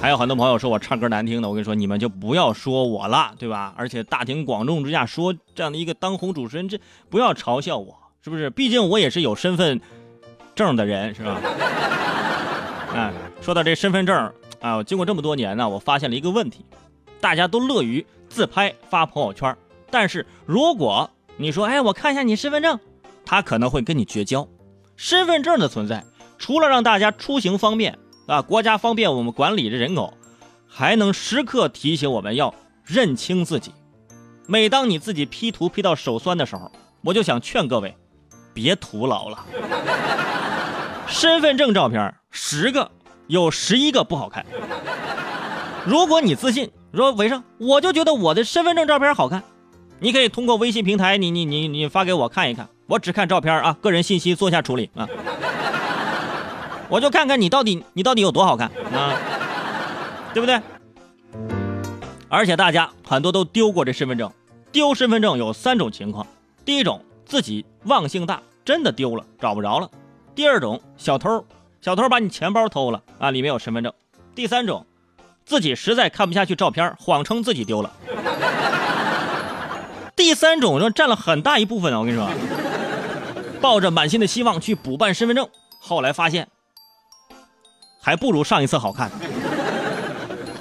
还有很多朋友说我唱歌难听的，我跟你说，你们就不要说我了，对吧？而且大庭广众之下说这样的一个当红主持人，这不要嘲笑我，是不是？毕竟我也是有身份证的人，是吧？哎，说到这身份证啊，经过这么多年呢，我发现了一个问题，大家都乐于自拍发朋友圈，但是如果你说，哎，我看一下你身份证，他可能会跟你绝交。身份证的存在，除了让大家出行方便。啊，国家方便我们管理的人口，还能时刻提醒我们要认清自己。每当你自己 P 图 P 到手酸的时候，我就想劝各位，别徒劳了。身份证照片十个有十一个不好看。如果你自信说伟生，我就觉得我的身份证照片好看，你可以通过微信平台，你你你你发给我看一看，我只看照片啊，个人信息做下处理啊。我就看看你到底你到底有多好看啊，对不对？而且大家很多都丢过这身份证，丢身份证有三种情况：第一种自己忘性大，真的丢了找不着了；第二种小偷，小偷把你钱包偷了啊，里面有身份证；第三种自己实在看不下去照片，谎称自己丢了。第三种就占了很大一部分啊！我跟你说，抱着满心的希望去补办身份证，后来发现。还不如上一次好看。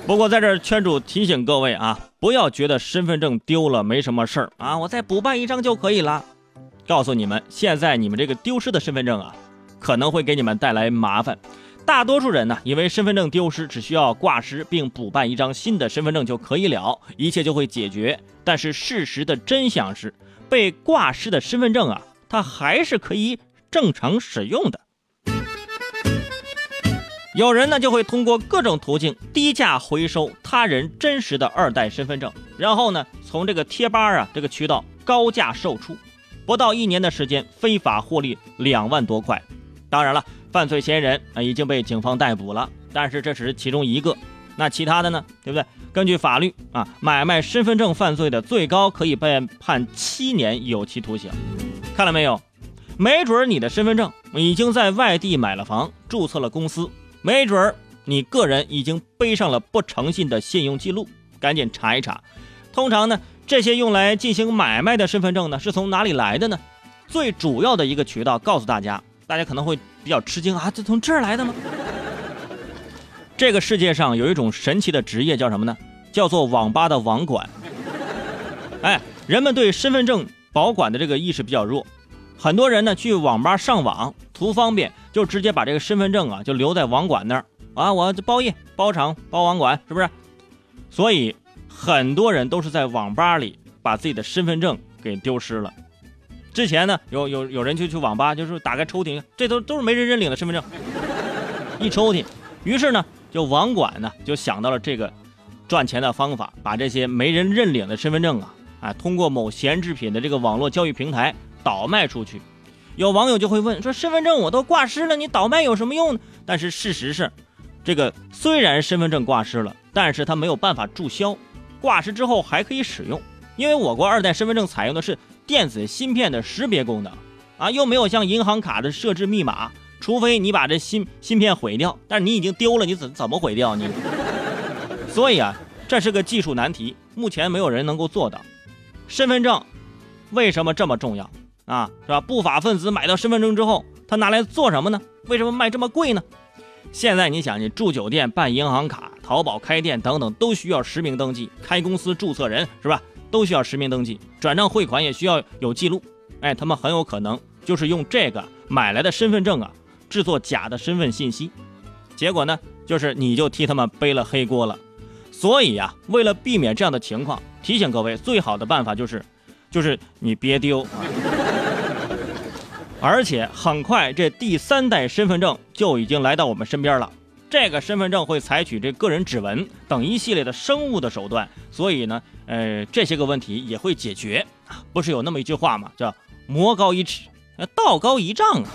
不过在这儿圈主提醒各位啊，不要觉得身份证丢了没什么事儿啊，我再补办一张就可以了。告诉你们，现在你们这个丢失的身份证啊，可能会给你们带来麻烦。大多数人呢，以为身份证丢失只需要挂失并补办一张新的身份证就可以了，一切就会解决。但是事实的真相是，被挂失的身份证啊，它还是可以正常使用的。有人呢就会通过各种途径低价回收他人真实的二代身份证，然后呢从这个贴吧啊这个渠道高价售出，不到一年的时间非法获利两万多块。当然了，犯罪嫌疑人啊已经被警方逮捕了，但是这只是其中一个，那其他的呢，对不对？根据法律啊，买卖身份证犯罪的最高可以被判七年有期徒刑。看了没有？没准你的身份证已经在外地买了房，注册了公司。没准儿你个人已经背上了不诚信的信用记录，赶紧查一查。通常呢，这些用来进行买卖的身份证呢，是从哪里来的呢？最主要的一个渠道，告诉大家，大家可能会比较吃惊啊，这从这儿来的吗？这个世界上有一种神奇的职业叫什么呢？叫做网吧的网管。哎，人们对身份证保管的这个意识比较弱。很多人呢去网吧上网图方便，就直接把这个身份证啊就留在网管那儿啊，我包夜包场包网管是不是？所以很多人都是在网吧里把自己的身份证给丢失了。之前呢有有有人就去网吧，就是打开抽屉，这都都是没人认领的身份证，一抽屉，于是呢就网管呢就想到了这个赚钱的方法，把这些没人认领的身份证啊，啊通过某闲置品的这个网络交易平台。倒卖出去，有网友就会问说：“身份证我都挂失了，你倒卖有什么用呢？”但是事实是，这个虽然身份证挂失了，但是它没有办法注销，挂失之后还可以使用，因为我国二代身份证采用的是电子芯片的识别功能啊，又没有像银行卡的设置密码，除非你把这芯芯片毁掉，但是你已经丢了，你怎怎么毁掉你？所以啊，这是个技术难题，目前没有人能够做到。身份证为什么这么重要？啊，是吧？不法分子买到身份证之后，他拿来做什么呢？为什么卖这么贵呢？现在你想，你住酒店、办银行卡、淘宝开店等等，都需要实名登记；开公司注册人是吧，都需要实名登记；转账汇款也需要有记录。哎，他们很有可能就是用这个买来的身份证啊，制作假的身份信息。结果呢，就是你就替他们背了黑锅了。所以呀，为了避免这样的情况，提醒各位，最好的办法就是，就是你别丢。而且很快，这第三代身份证就已经来到我们身边了。这个身份证会采取这个人指纹等一系列的生物的手段，所以呢，呃，这些个问题也会解决。不是有那么一句话吗？叫“魔高一尺，道高一丈”啊。